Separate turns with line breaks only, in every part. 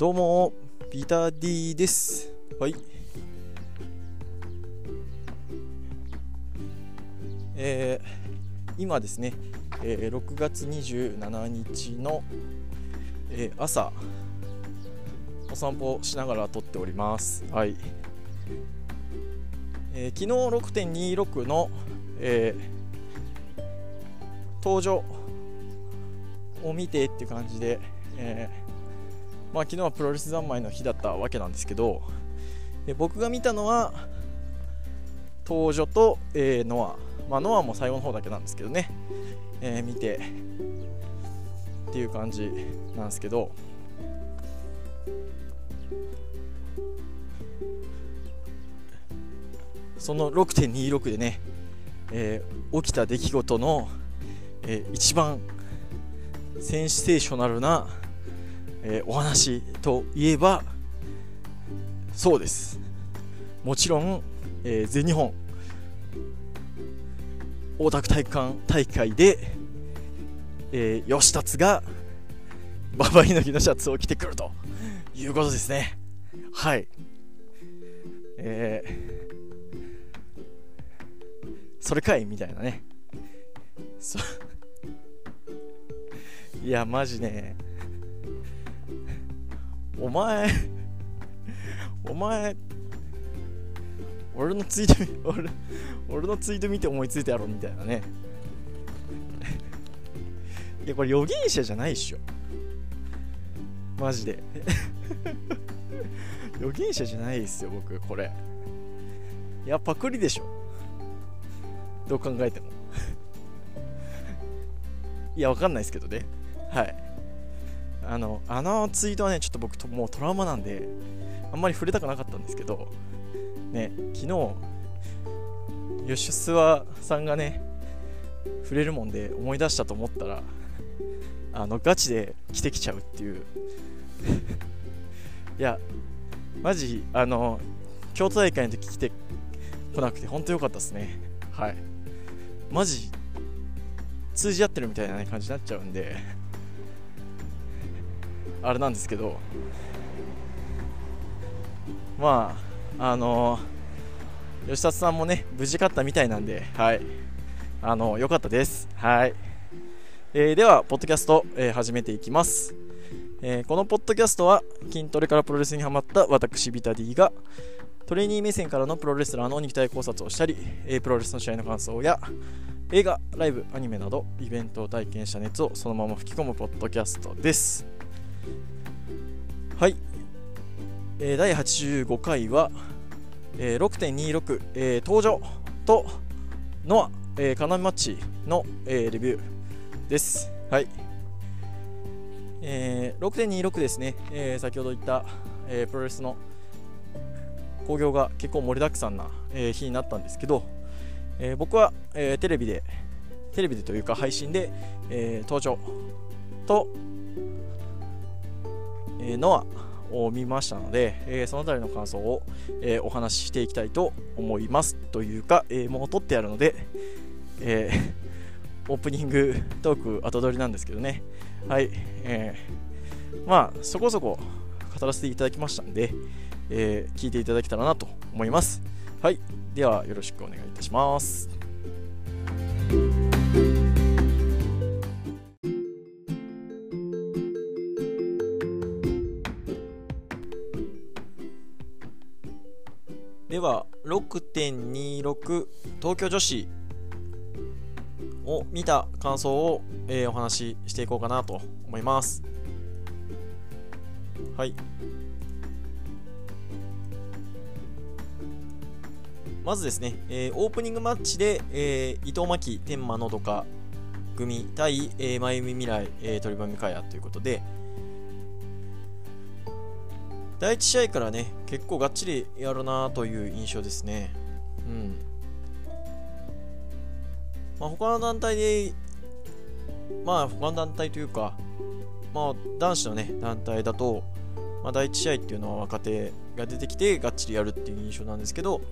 どうも、ピーター D です。はい。えー、今ですね、えー、6月27日の、えー、朝、お散歩しながら撮っております。はい。えー、昨日6.26の、えー、登場を見てっていう感じで、えーまあ、昨日はプロレス三昧の日だったわけなんですけどで僕が見たのは東女と、えー、ノア、まあ、ノアも最後の方だけなんですけどね、えー、見て。っていう感じなんですけど。その6.26でね、えー、起きた出来事の、えー、一番センセーショナルなえー、お話といえばそうです。もちろん、えー、全日本大田区体育館大会で、えー、吉達がババイの日のシャツを着てくるということですね。はい。えー、それかいみたいなね。いやマジね。お前お前俺のツイート俺俺のツイート見て思いついたやろみたいなね。いやこれ預言者じゃないっしょ。マジで。預言者じゃないですよ僕これ。いやパクリでしょ。どう考えても。いやわかんないですけどね。はい。あのあのツイートはねちょっと僕ともうトラウマなんであんまり触れたくなかったんですけどね昨日ヨシュスワさんがね触れるもんで思い出したと思ったらあのガチで着てきちゃうっていう。いやマジあの京都大会の時来てこなくて本当良かったですね。はい。マジ通じ合ってるみたいな、ね、感じになっちゃうんであれなんですけどまああの吉田さんもね無事勝ったみたいなんではい。あの良かったです。はい、えー、ではポッドキャスト、えー、始めていきます、えー、このポッドキャストは筋トレからプロレスにハマった私ビタディがトレーニー目線からのプロレスラーの肉体考察をしたり、えー、プロレスの試合の感想や映画、ライブ、アニメなどイベントを体験した熱をそのまま吹き込むポッドキャストです。はい、えー、第85回は、えー、6.26、えー、登場とノア、えー、カナミマッチの、えー、レビューです。はい。えー、6.26ですね、えー、先ほど言った、えー、プロレスの興行が結構盛りだくさんな、えー、日になったんですけど、えー、僕は、えー、テレビで、テレビでというか配信で、えー、登場と、えノアを見ましたので、えその辺りの感想を、えお話ししていきたいと思いますというか、えもう撮ってあるので、え オープニングトーク後取りなんですけどね。はい、えー、まあそこそこ語らせていただきましたんで、え、聞いていただけたらなと思います。はいではよろしくお願いいたします。は6.26東京女子を見た感想を、えー、お話ししていこうかなと思います。はい。まずですね、えー、オープニングマッチで、えー、伊藤真希天満のどか組対、えー、真由美未来、えー、鳥羽美香也ということで、第1試合からね、結構がっちりやるなという印象ですね。うん。まあ、他の団体で、まあ、他の団体というか、まあ、男子のね、団体だと、まあ、第1試合っていうのは若手が出てきて、がっちりやるっていう印象なんですけど、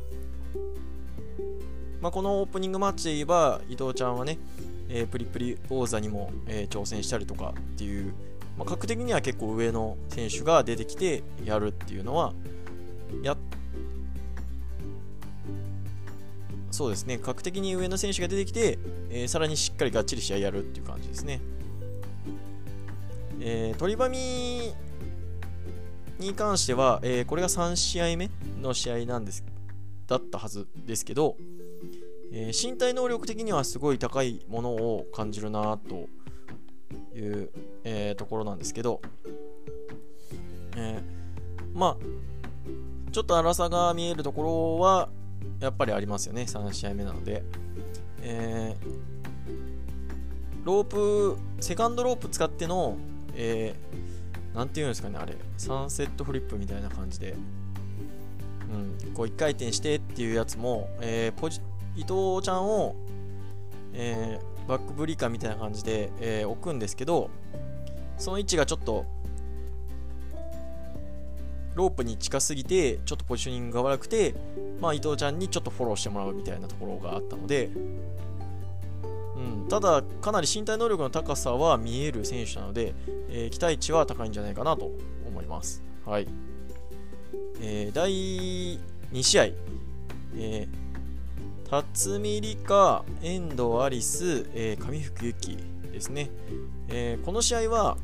まあ、このオープニングマッチで言えば、伊藤ちゃんはね、えー、プリプリ王座にも、えー、挑戦したりとかっていうまあ、格的には結構上の選手が出てきてやるっていうのはやそうですね。格的に上の選手が出てきて、えー、さらにしっかりがっちり試合やるっていう感じですね、えー、鳥羽に関しては、えー、これが3試合目の試合なんですだったはずですけど、えー、身体能力的にはすごい高いものを感じるなという、えー、ところなんですけど、えー、まあちょっと粗さが見えるところはやっぱりありますよね。3試合目なので、えー、ロープセカンドロープ使っての、えー、ていうんですかねあれ。サンセットフリップみたいな感じで、うん、こう1回転してっていうやつも、えー、ポジ伊藤ちゃんを、えー、バックブリーカーみたいな感じで、えー、置くんですけどその位置がちょっとロープに近すぎてちょっとポジショニングが悪くて、まあ、伊藤ちゃんにちょっとフォローしてもらうみたいなところがあったので、うん、ただかなり身体能力の高さは見える選手なので、えー、期待値は高いんじゃないかなと思います。はいえー、第2試合、えー、辰巳梨花、遠藤アリス、えー、上福由紀ですね、えー、この試合は、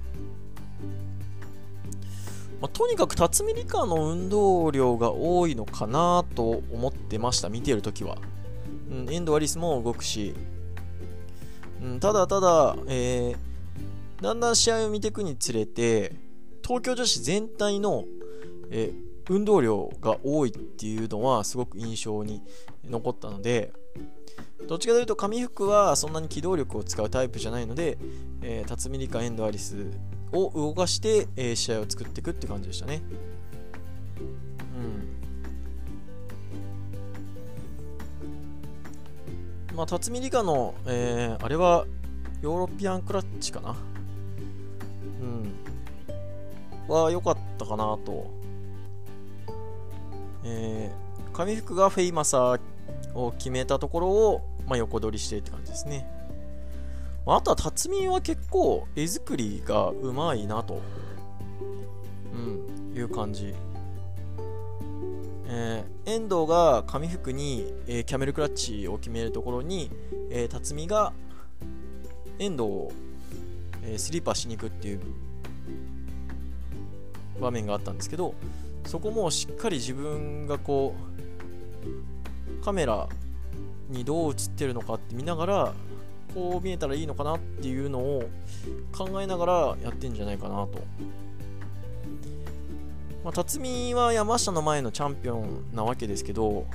まあ、とにかく辰巳梨花の運動量が多いのかなと思ってました、見ているときは。うん、遠藤アリスも動くし、うん、ただただ、えー、だんだん試合を見ていくにつれて、東京女子全体の、え、運動量が多いっていうのはすごく印象に残ったので、どっちかというと上福はそんなに機動力を使うタイプじゃないので、えー、辰巳梨花、遠藤アリスを動かして、えー、試合を作っていくって感じでしたね。うん。まあ、辰巳梨花の、えー、あれはヨーロピアンクラッチかな？うん。は良かったかなと。えー、上福がフェイマサーを決めたところを、まあ、横取りしてって感じですね。あとは辰巳は結構絵作りがうまいなと、うん、いう感じ。えー、遠藤が紙服に、えー、キャメルクラッチを決めるところに、えー、辰巳が遠藤を、えー、スリーパーしに行くっていう場面があったんですけどそこもしっかり自分がこうカメラにどう映ってるのかって見ながらこう見えたらいいのかなっていうのを考えながらやってんじゃないかなと。まあ、辰巳は山下の前のチャンピオンなわけですけど、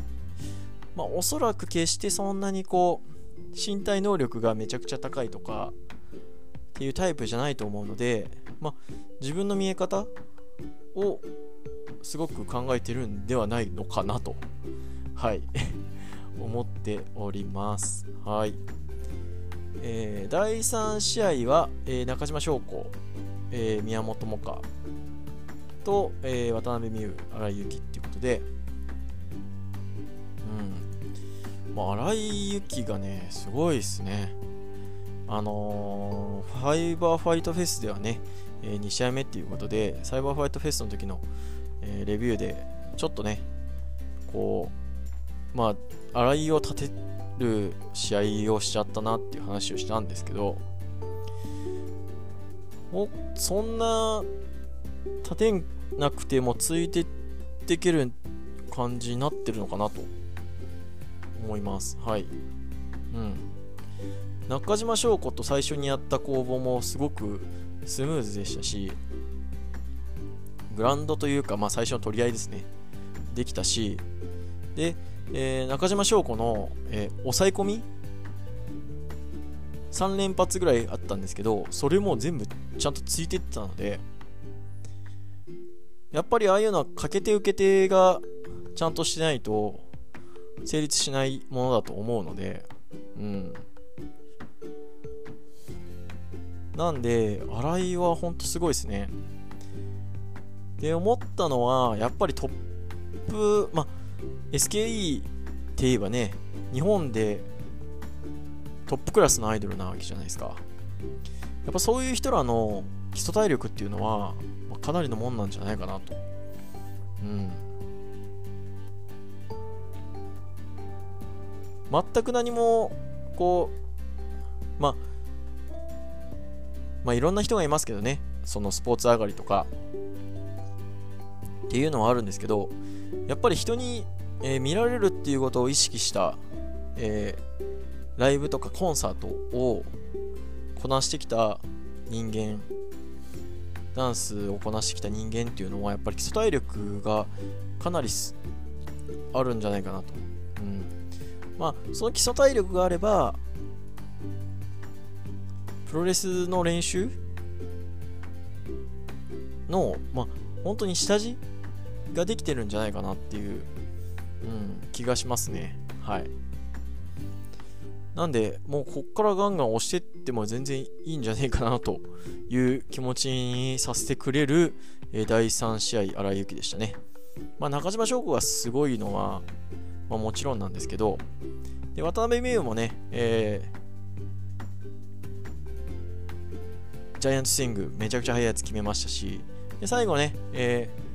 まあ、おそらく決してそんなにこう身体能力がめちゃくちゃ高いとかっていうタイプじゃないと思うので、まあ、自分の見え方をすごく考えてるんではないのかなと、はい 思っております。はい。えー、第3試合は、えー、中島翔子、えー、宮本萌歌と、え、渡辺美優、新井由紀っていうことで、うん。まあ、新井由紀がね、すごいですね。あの、ファイバーファイトフェスではね、え、2試合目っていうことで、サイバーファイトフェスの時の、え、レビューで、ちょっとね、こう、まあ、新井を立てる試合をしちゃったなっていう話をしたんですけどもそんな立てなくてもついてっていける感じになってるのかなと思います。はい。うん。中島翔子と最初にやった攻防もすごくスムーズでしたしグラウンドというか、まあ、最初の取り合いですね。できたしでえー、中島翔子の、えー、抑え込み？3連発ぐらいあったんですけどそれも全部ちゃんとついてってたのでやっぱりああいうのはかけて受けてがちゃんとしてないと成立しないものだと思うのでうん。なんで新井はほんとすごいですね。で思ったのはやっぱりトップまあ SKE って言えばね、日本でトップクラスのアイドルなわけじゃないですか。やっぱそういう人らの基礎体力っていうのは、かなりのもんなんじゃないかなと。うん。全く何も、こう、まあ、まあいろんな人がいますけどね、そのスポーツ上がりとか、っていうのはあるんですけど、やっぱり人に、えー、見られるっていうことを意識した、えー、ライブとかコンサートをこなしてきた人間ダンスをこなしてきた人間っていうのはやっぱり基礎体力がかなりあるんじゃないかなと、うん、まあその基礎体力があればプロレスの練習のまあ本当に下地ができてるんじゃないかなっていう、うん、気がしますねはいなんで、もうこっからガンガン押してっても全然いいんじゃねえかなという気持ちにさせてくれる、えー、第3試合、荒井由紀でしたね。まあ、中島翔子がすごいのは、まあ、もちろんなんですけど、で渡辺美優もね、えー、ジャイアントスイングめちゃくちゃ速いやつ決めましたし、で最後ね、えー、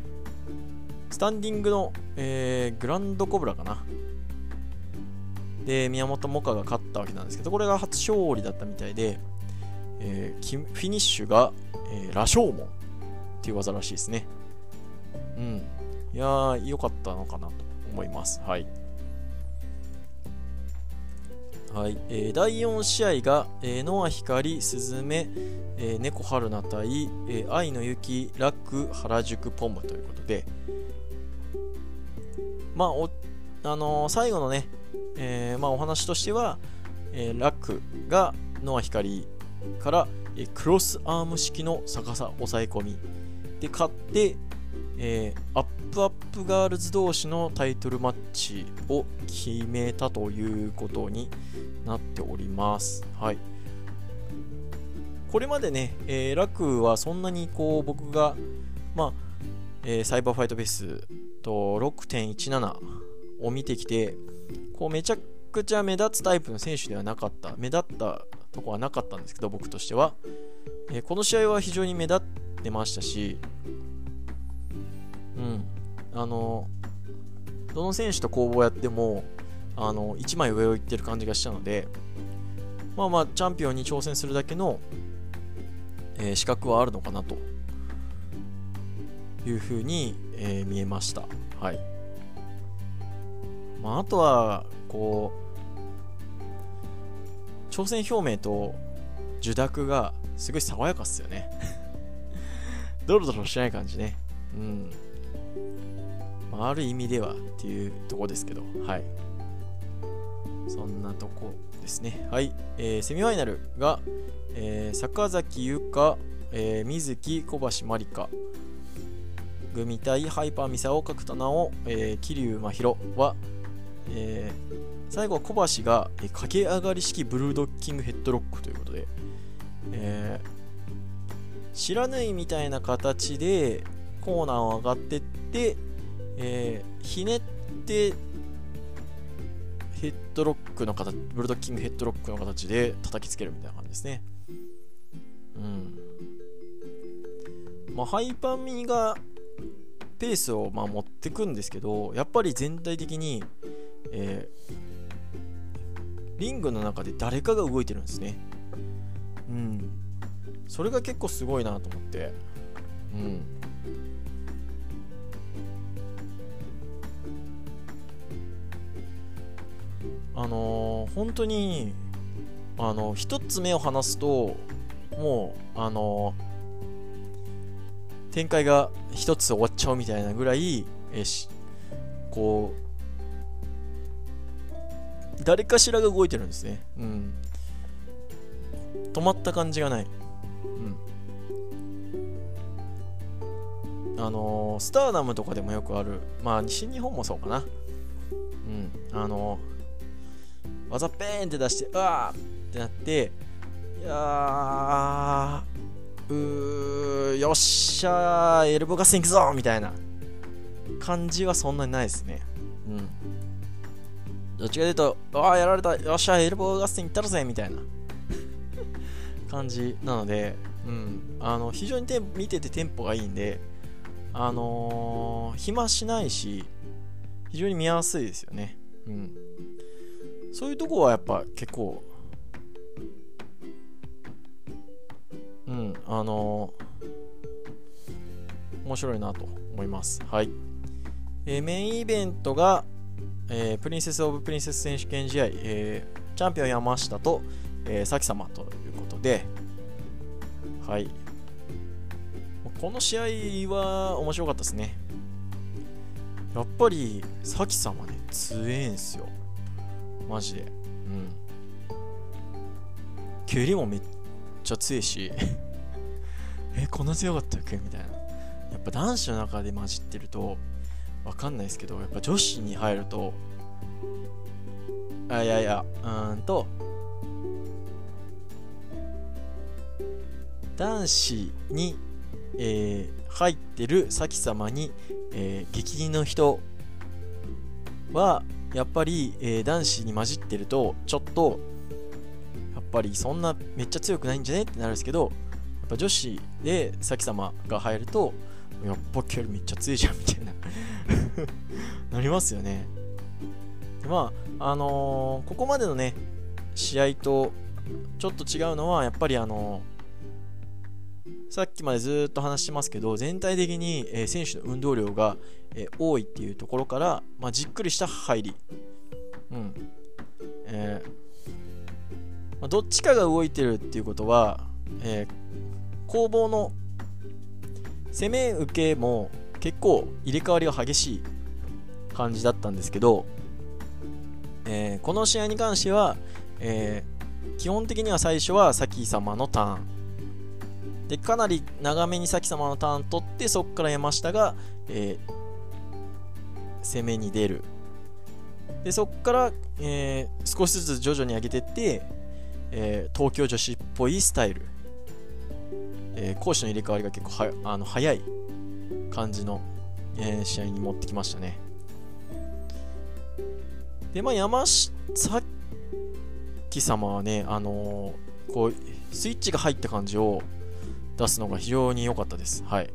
スタンディングの、えー、グランドコブラかな。で、宮本萌歌が勝ったわけなんですけど、これが初勝利だったみたいで、えー、フィニッシュが、えー、羅生門っていう技らしいですね。うん。いやー、良かったのかなと思います。はい。はい、えー、第4試合が、えー、乃蒼ヒカリ、鈴芽、えー、猫はるな対、えー、愛野ユキ、らく、原宿ぽむということで、まあ、おあのー、最後のね、えー、まあ、お話としては、えー、らくが乃蒼ヒカリから、えー、クロスアーム式の逆さ抑え込みで勝って、え、アップアップガールズ同士のタイトルマッチを決めたということになっております。はい。これまでね、えー、ラクはそんなにこう僕が、まあ、えー、サイバーファイトフェスと6.17を見てきて、こうめちゃくちゃ目立つタイプの選手ではなかった、目立ったとこはなかったんですけど、僕としては。えー、この試合は非常に目立ってましたし、うん、あの、どの選手と攻防やっても、あの、1枚上を行ってる感じがしたので、まあまあ、チャンピオンに挑戦するだけの、えー、資格はあるのかなというふうに、えー、見えました。はい。まあ、あとは、こう、挑戦表明と受諾がすごい爽やかっすよね ドロドロしない感じね。うん。まあ、ある意味ではっていうとこですけど、はい。そんなとこですね。はい。えー、セミファイナルが、えー、坂崎優香、えー、水木小橋まりか組対ハイパーミサオ角田直、えー、桐生真宙は、えー、最後は小橋が、えー、駆け上がり式ブルードッキングヘッドロックということで、えー、知らないみたいな形でコーナーを上がってって、えー、ひねってヘッドロックの形ブルドッキングヘッドロックの形で叩きつけるみたいな感じですね。うん。まあハイパンミがペースをまあ持ってくんですけどやっぱり全体的にえー、リングの中で誰かが動いてるんですね。うん。それが結構すごいなと思って。うん。あのー、本当に、あの、一つ目を離すと、もう、あのー、展開が一つ終わっちゃうみたいなぐらい、えしこう、誰かしらが動いてるんですね。うん。止まった感じがない。うん。あのー、スターダムとかでもよくある。まあ、西日本もそうかな。うん。あのー、技ペーンって出して、うわーってなって、いやー、うー、よっしゃー、エルボガス行くぞみたいな感じはそんなにないですね。うん。どっちかというと、ああ、やられた、よっしゃ、エルボー合戦行ったらぜみたいな。感じなので、うん、あの非常に見ててテンポがいいんで、あのー、暇しないし非常に見やすいですよね、うん、そういうとこはやっぱ結構うんあの、面白いなと思いますはいえー、メインイベントが、えー、プリンセス・オブ・プリンセス選手権試合、えー、チャンピオン山下と、えー、咲様ということで、はい。この試合は面白かったですね。やっぱり、咲様ね、強えんすよ。マジで。うん。蹴りもめっちゃ強いし え、こんな強かったっけ？みたいな。やっぱ男子の中で混じってると、わかんないですけど、やっぱ女子に入ると、あ、いやいや、うーんと、男子に、えー、入ってる咲様に、えー、激銀の人は、やっぱり、えー、男子に混じってると、ちょっと、ぱりそんなめっちゃ強くないんじゃね？ってなるんですけど、やっぱ女子で咲様が入ると、やっぱキャルめっちゃ強いじゃんみたいな なりますよね。まあ、あのー、ここまでのね、試合とちょっと違うのは、やっぱりあのー、さっきまでずっと話してますけど、全体的に、えー、選手の運動量が、え多いっていうところから、まあ、じっくりした入り。うん。えま、どっちかが動いてるっていうことは、え攻防の攻め受けも結構入れ替わりが激しい感じだったんですけど、えー、この試合に関しては、えー、基本的には最初はサキ様のターン。でかなり長めにサキ様のターン取ってそこから山下が、えー、攻めに出る。でそこから、えー、少しずつ徐々に上げていって、えー、東京女子っぽいスタイルえー、攻守の入れ替わりが結構はあの早い感じの、えー、試合に持ってきましたね。で、まあ、山下様はね、あのー、こう、スイッチが入った感じを出すのが非常に良かったです。はい。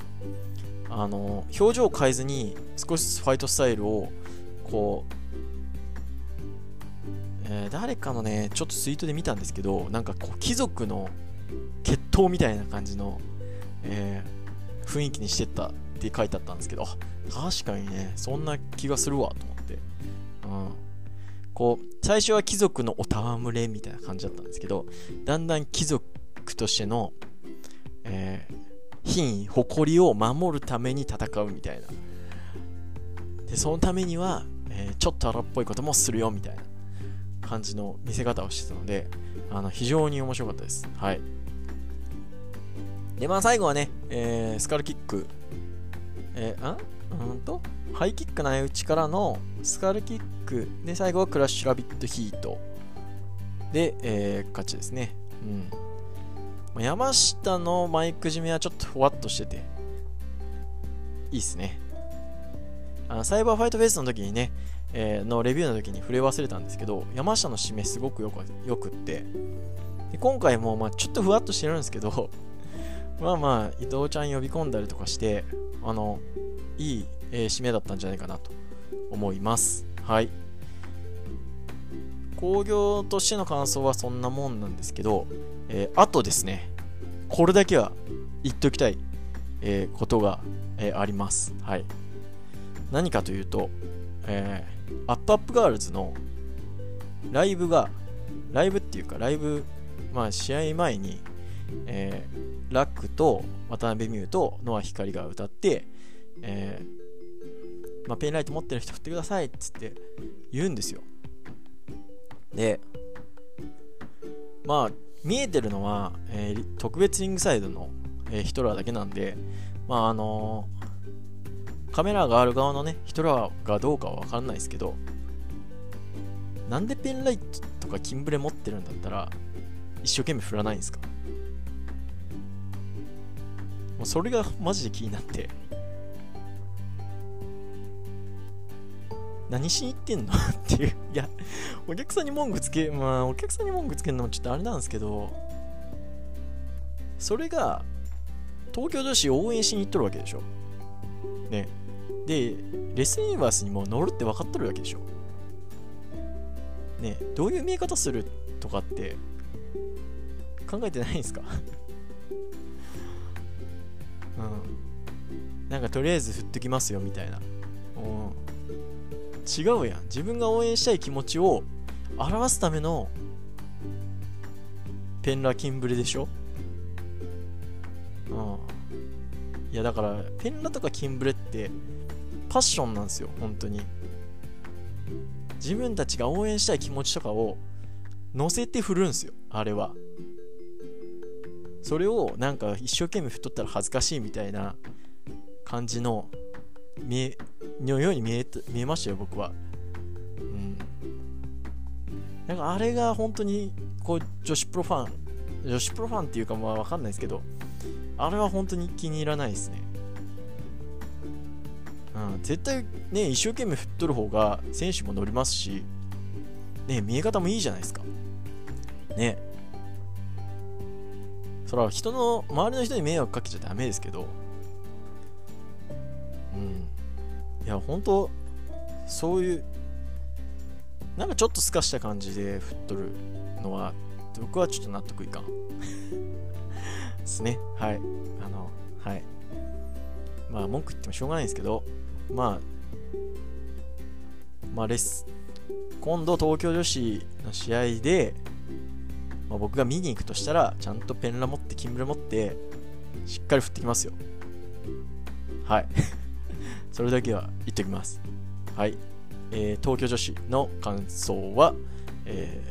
あのー、表情を変えずに少しずつファイトスタイルを、こう、誰かのね、ちょっとツイートで見たんですけど、なんかこう、貴族の決闘みたいな感じの、えー、雰囲気にしてったって書いてあったんですけど、確かにね、そんな気がするわと思って。うん。こう、最初は貴族のお戯れみたいな感じだったんですけど、だんだん貴族としての、えー、品位、誇りを守るために戦うみたいな。で、そのためには、えー、ちょっと荒っぽいこともするよみたいな感じの見せ方をしてたので、あの非常に面白かったです。はい。で、まあ最後はね、えー、スカルキック、えー、んうんと、ハイキック内打ちからのスカルキックで、最後はクラッシュラビットヒートで、えー、勝ちですね。うん。山下のマイク締めはちょっとふわっとしてて、いいっすね。あのサイバーファイトフェイスの時にね、え、のレビューの時に触れ忘れたんですけど、山下の締めすごくよくよくって、で今回もまあちょっとふわっとしてるんですけど、まあまあ、伊藤ちゃん呼び込んだりとかして、あの、いい、えー、締めだったんじゃないかなと思います。はい。興行としての感想はそんなもんなんですけど、えー、あとですね、これだけは言っておきたい、えー、ことが、えー、あります。はい。何かというと、えー、アップアップガールズのライブが、ライブっていうか、ライブ、まあ、試合前に、えー、らくと渡辺未詩と乃蒼ヒカリが歌って、えー、まあ、ペンライト持ってる人振ってくださいっつって言うんですよ。で、まあ、見えてるのは、えー、特別リングサイドの、えー、ヒトラーだけなんで、まあ、あのカメラがある側のね、ヒトラーがどうかはわかんないですけど、なんでペンライトとかキンブレ持ってるんだったら、一生懸命振らないんですか？もうそれがマジで気になって、何しに行ってんの？っていう。いや、お客さんに文句つけ、まあ、お客さんに文句つけるのもちょっとあれなんですけど、それが東京女子応援しに行っとるわけでしょ。ね。でレスユニバースにも乗るって分かっとるわけでしょ。ねどういう見え方するとかって考えてないんですか？うん。なんかとりあえず振っときますよみたいな。うん。違うやん。自分が応援したい気持ちを表すためのペンラキンブレでしょ？いやだからペンラとかキンブレってパッションなんですよ本当に。自分たちが応援したい気持ちとかを乗せて振るんですよあれは。それをなんか一生懸命振っとったら恥ずかしいみたいな感じの見えのように見え見えましたよ僕は。うん。なんかあれが本当にこう女子プロファン女子プロファンっていうかまあわかんないですけどあれは本当に気に入らないですね。うん絶対ね一生懸命振っとる方が選手も乗りますしね見え方もいいじゃないですか。ね。それは人の周りの人に迷惑かけちゃダメですけど。うん。いや本当そういうなんかちょっとすかした感じで振っとるのは僕はちょっと納得いかん。ですね。はい。あのはい。まあ文句言ってもしょうがないんですけどまあまあレス今度東京女子の試合で、まあ、僕が見に行くとしたらちゃんとペンラ持ってキンブレ持ってしっかり振ってきますよ。はい。それだけは言っておきます。はい。えー、東京女子の感想は、え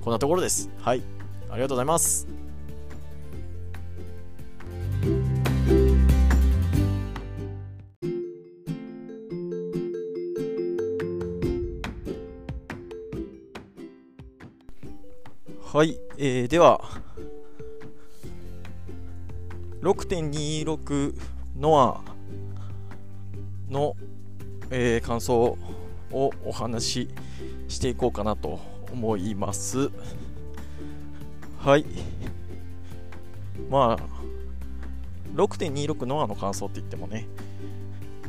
ー、こんなところです。はい。ありがとうございます。はい、えー、では6.26ノアの、えー、感想をお話ししていこうかなと思います。はい。まあ6.26ノアの感想って言ってもね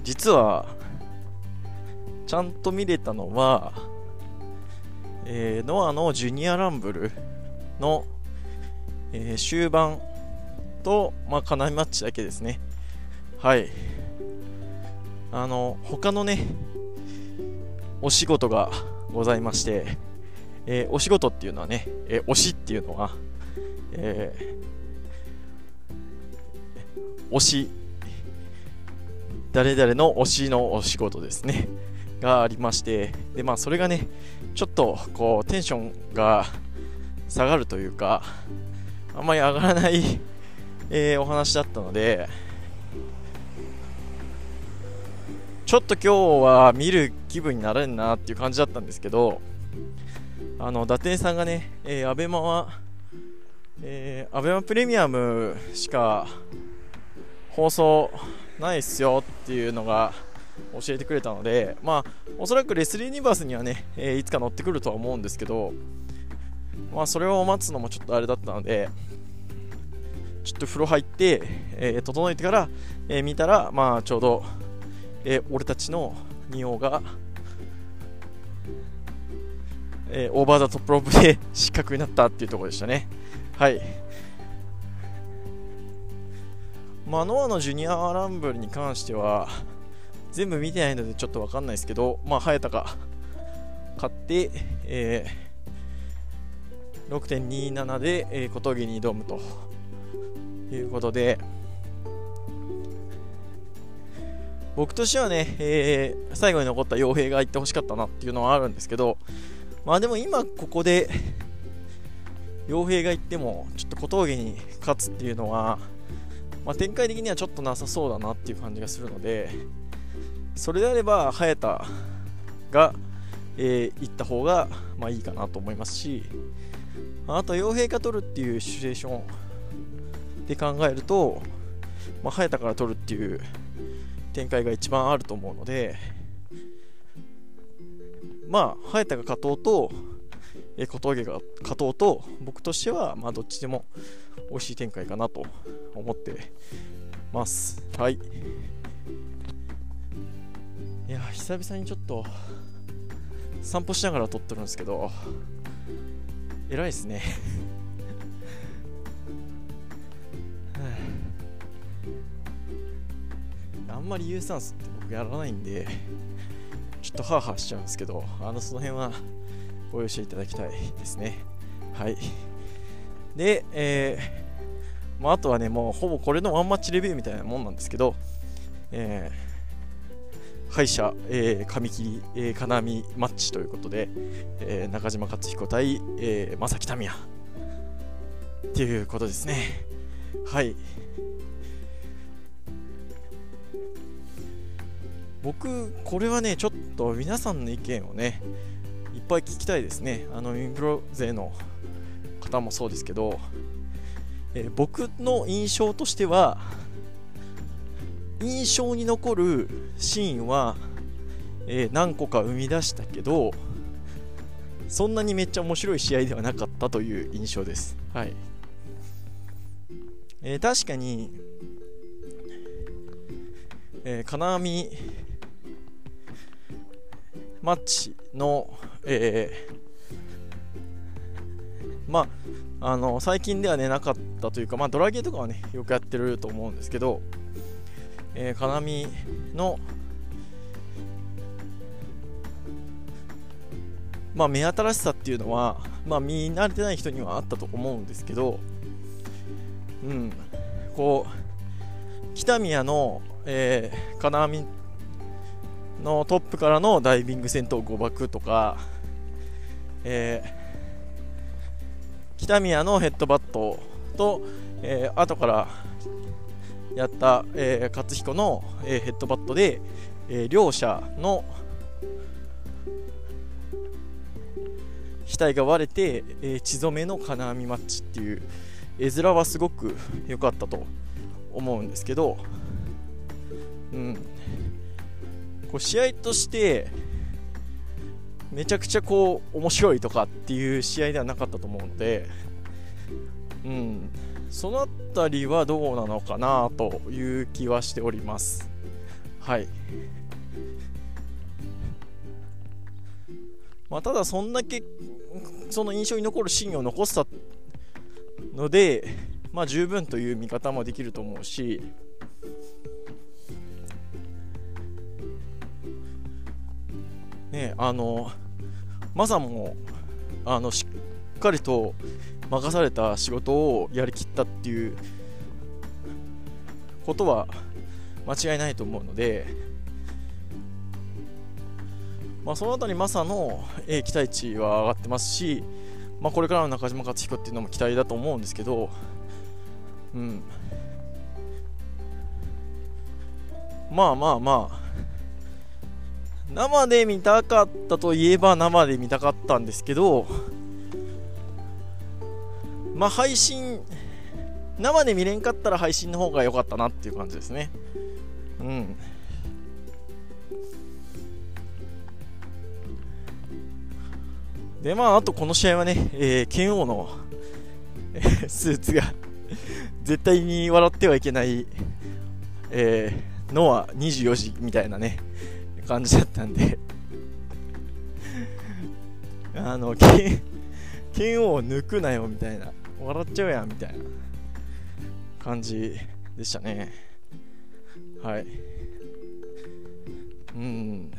実はちゃんと見れたのは、えー、ノアのジュニアランブルの、えー、終盤と、まあ、カナイマッチだけですね。はい。あの他のねお仕事がございまして、えー、お仕事っていうのはね、えー、推しっていうのは、えー、推し、誰々の推しのお仕事ですね、がありまして、で、まあ、それがね、ちょっと、こう、テンションが下がるというか、あんまり上がらない えー、お話だったので、ちょっと今日は見る気分になれんなっていう感じだったんですけど、あの、伊達さんがね、えー、アベマは、えー、アベマプレミアムしか放送ないっすよっていうのが教えてくれたので、まあ、おそらくレスリー・ニバースにはね、えー、いつか乗ってくるとは思うんですけど、まあ、それを待つのもちょっとあれだったので、ちょっと風呂入って、えー、整えてから、えー、見たら、まあ、ちょうど、えー、俺たちの仁王が、え、オーバーザトップロープで 失格になったっていうところでしたね。はい。ま、ノアのジュニアランブルに関しては、全部見てないのでちょっとわかんないですけど、まあ、早田が勝って、えー、6.27で、えー、小峠に挑むと。いうことで、僕としてはね、えー、最後に残った傭兵が行ってほしかったなっていうのはあるんですけど、まあでも今ここで、傭兵が行っても、ちょっと小峠に勝つっていうのは、まあ、展開的にはちょっとなさそうだなっていう感じがするので、それであれば、早田が、えー、行った方が、まあ、いいかなと思いますし、あと、傭兵が取るっていうシチュエーションで考えると、まあ、早田から取るっていう展開が一番あると思うので、まあ、早田が勝とうと、え小峠が勝とうと僕としてはまあどっちでも美味しい展開かなと思ってます。はい。いや久々にちょっと散歩しながら撮ってるんですけど偉いですね。あんまり有酸素って僕やらないんでちょっとハーハーしちゃうんですけどあのその辺はご容赦いただきたいですね。はい。で、えーまあ、あとはねもうほぼこれのワンマッチレビューみたいなもんなんですけど、えー、敗者、えー、髪切り、えー、金網マッチということで、えー、中島克彦対、えー、正木民也っていうことですね。はい。僕これはねちょっと皆さんの意見をねいっぱい聞きたいですね。あのインプロ勢の方もそうですけど、えー、僕の印象としては印象に残るシーンは、えー、何個か生み出したけどそんなにめっちゃ面白い試合ではなかったという印象です。はい、えー、確かに、えー、金網マッチの、えー、まあ、あの最近ではねなかったというか、まあ、ドラゲーとかはねよくやってると思うんですけど、えー、金網の、まあ、目新しさっていうのは、まあ、見慣れてない人にはあったと思うんですけど、うん、こう北宮の、えー、金網のトップからのダイビング戦闘誤爆とか、えー、北宮のヘッドバットと、えー、後からやった、えー、勝彦の、えー、ヘッドバットで、えー、両者の額が割れて、えー、血染めの金網マッチっていう絵面はすごく良かったと思うんですけど、うん、こう試合としてめちゃくちゃこう面白いとかっていう試合ではなかったと思うので、うん、その辺りはどうなのかなという気はしております。はいまあ、ただそんだけその印象に残るシーンを残したので、まあ、十分という見方もできると思うし、ね、あのマサもあのしっかりと任された仕事をやりきったっていうことは間違いないと思うので、まあ、その辺りマサの、えー、期待値は上がってますし、まあ、これからの中島克彦っていうのも期待だと思うんですけど、うん、まあまあまあ生で見たかったといえば生で見たかったんですけどまあ配信生で見れんかったら配信の方が良かったなっていう感じですね。うん。でまああとこの試合はね、えー、剣王のスーツが絶対に笑ってはいけない、えー、ノア24時みたいなね感じだったんで。あの剣王を抜くなよみたいな。笑っちゃうやんみたいな感じでしたね。はい。うん。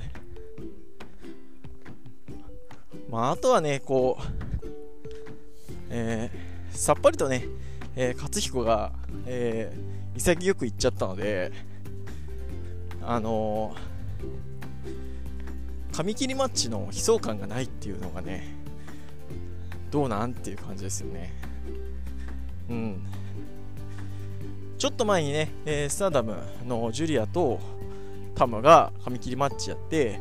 まああとはねこうえー、さっぱりとね、えー、勝彦が、えー、潔く言っちゃったのであのー紙切りマッチの悲壮感がないっていうのがねどうなんっていう感じですよね。うん。ちょっと前にね、えー、スターダムのジュリアとタムが紙切りマッチやって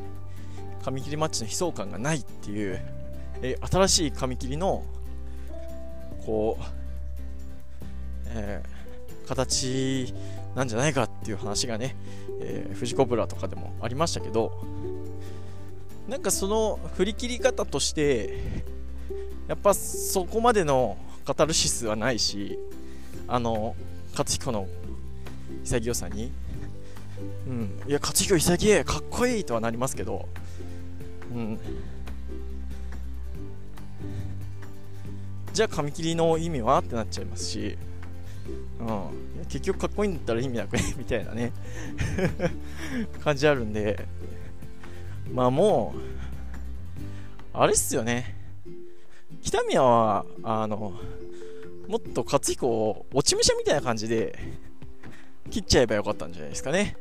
紙切りマッチの悲壮感がないっていう、えー、新しい紙切りのこう、えー、形なんじゃないかっていう話がね、えー、フジコブラとかでもありましたけどなんかその振り切り方としてやっぱそこまでのカタルシスはないしあの勝彦の潔さに。うん。いや勝彦潔かっこいいとはなりますけど。うん。じゃあ紙切りの意味は？ってなっちゃいますし、うん、結局かっこいいんだったら意味なくね？みたいなね。感じあるんで。まあもうあれっすよね。北宮はあのもっと勝彦を落ち武者みたいな感じで切っちゃえばよかったんじゃないですかね。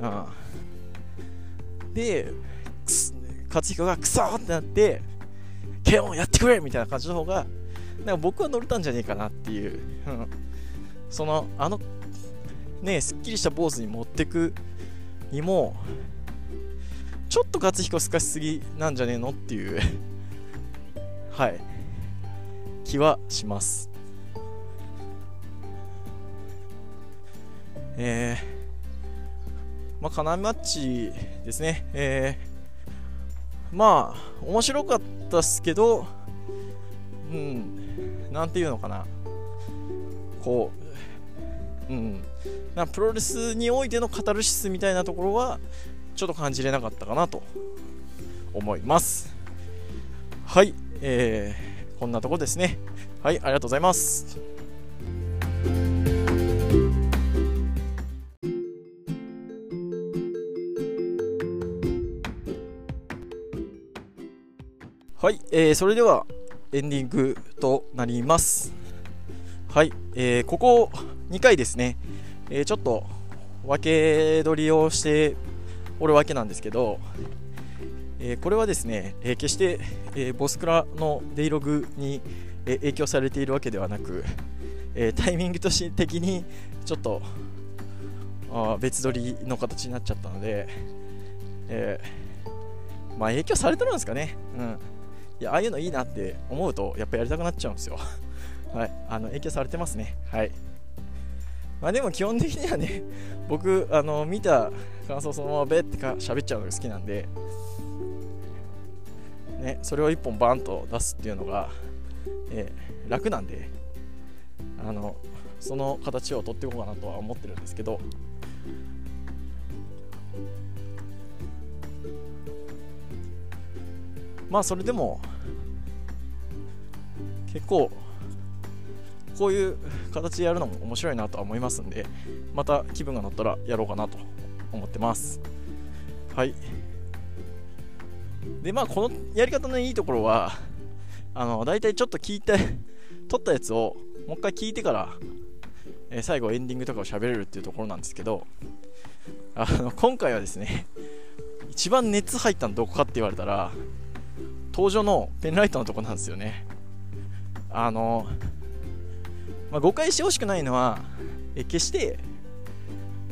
うん、で、勝彦がクソってなって、ケオンやってくれ!みたいな感じの方が、なんか僕は乗れたんじゃねえかなっていう、うん、その、あの、ね、すっきりした坊主に持ってくにも、ちょっと勝彦すかしすぎなんじゃねえのっていう。はい、気はします。えー、まあ、金マッチですね。えー、まあ、面白かったっすけど、うん、なんていうのかな。こう、うん、なプロレスにおいてのカタルシスみたいなところは、ちょっと感じれなかったかなと思います。はい、えー、こんなとこですね。はい、ありがとうございます。はい、えー、それではエンディングとなります。はい、えー、ここ2回ですね、えー、ちょっと分け取りをしておるわけなんですけど、え、これはですね、え、決して、え、ボスクラのデイログに、え影響されているわけではなく、えタイミングとして的にちょっとあ別撮りの形になっちゃったので、えまあ影響されてるんですかね。うん。いやああいうのいいなって思うとやっぱやりたくなっちゃうんですよ。はい。あの影響されてますね。はい。まあでも基本的にはね僕あの見た感想そのままべってか喋っちゃうのが好きなんでねそれを1本バンと出すっていうのが、えー、楽なんであのその形を取っていこうかなとは思ってるんですけどまあそれでも結構こういう形でやるのも面白いなとは思いますんでまた気分が乗ったらやろうかなと思ってます。はい。でまあこのやり方のいいところはあの大体ちょっと聞いて 撮ったやつをもう一回聞いてから、えー、最後エンディングとかを喋れるっていうところなんですけどあの今回はですね一番熱入ったのどこかって言われたら登場のペンライトのとこなんですよね。あの、まあ、誤解してほしくないのはえ決して、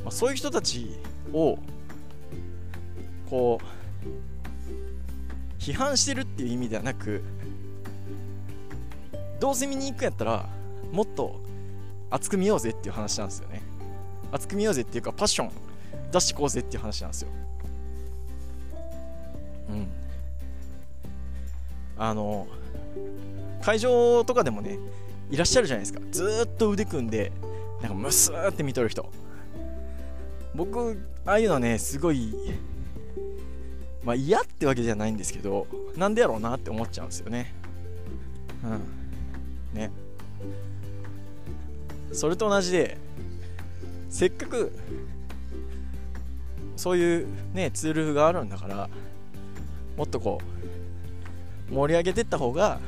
まあ、そういう人たちをこう批判してるっていう意味ではなくどうせ見に行くんやったらもっと熱く見ようぜっていう話なんですよね。熱く見ようぜっていうかパッション出してこうぜっていう話なんですよ。うん。あの会場とかでもねいらっしゃるじゃないですか。ずっと腕組んでなんかムスーって見とる人。僕ああいうのねすごいまあ嫌ってわけじゃないんですけどなんでやろうなって思っちゃうんですよね。うん。ね。それと同じでせっかくそういうねツールがあるんだからもっとこう盛り上げてった方が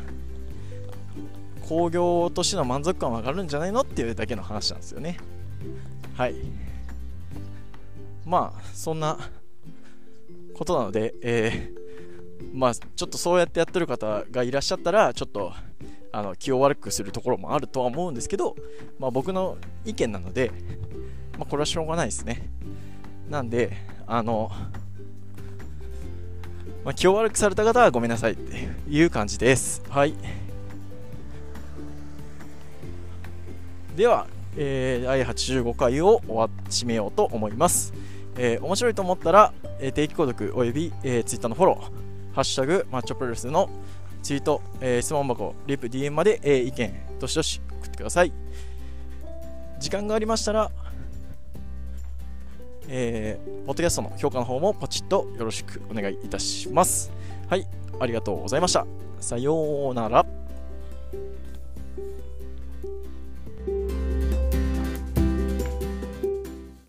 興行としての満足感は上がるんじゃないのっていうだけの話なんですよね。はい。まあそんなことなので、えー、まあちょっとそうやってやってる方がいらっしゃったらちょっとあの気を悪くするところもあるとは思うんですけど、まあ、僕の意見なので、まあ、これはしょうがないですねなんであのまあ、気を悪くされた方はごめんなさいっていう感じです。はい。では、えー、第85回を終わ締めようと思います。えー、面白いと思ったら、えー、定期購読および、えー、Twitter のフォロー、ハッシュタグマッチョプロレスのツイート、えー、質問箱、リプ、DM まで、えー、意見、どしどし送ってください。時間がありましたら、えー、ポッドキャストの評価の方もポチッとよろしくお願いいたします。はい、ありがとうございました。さようなら。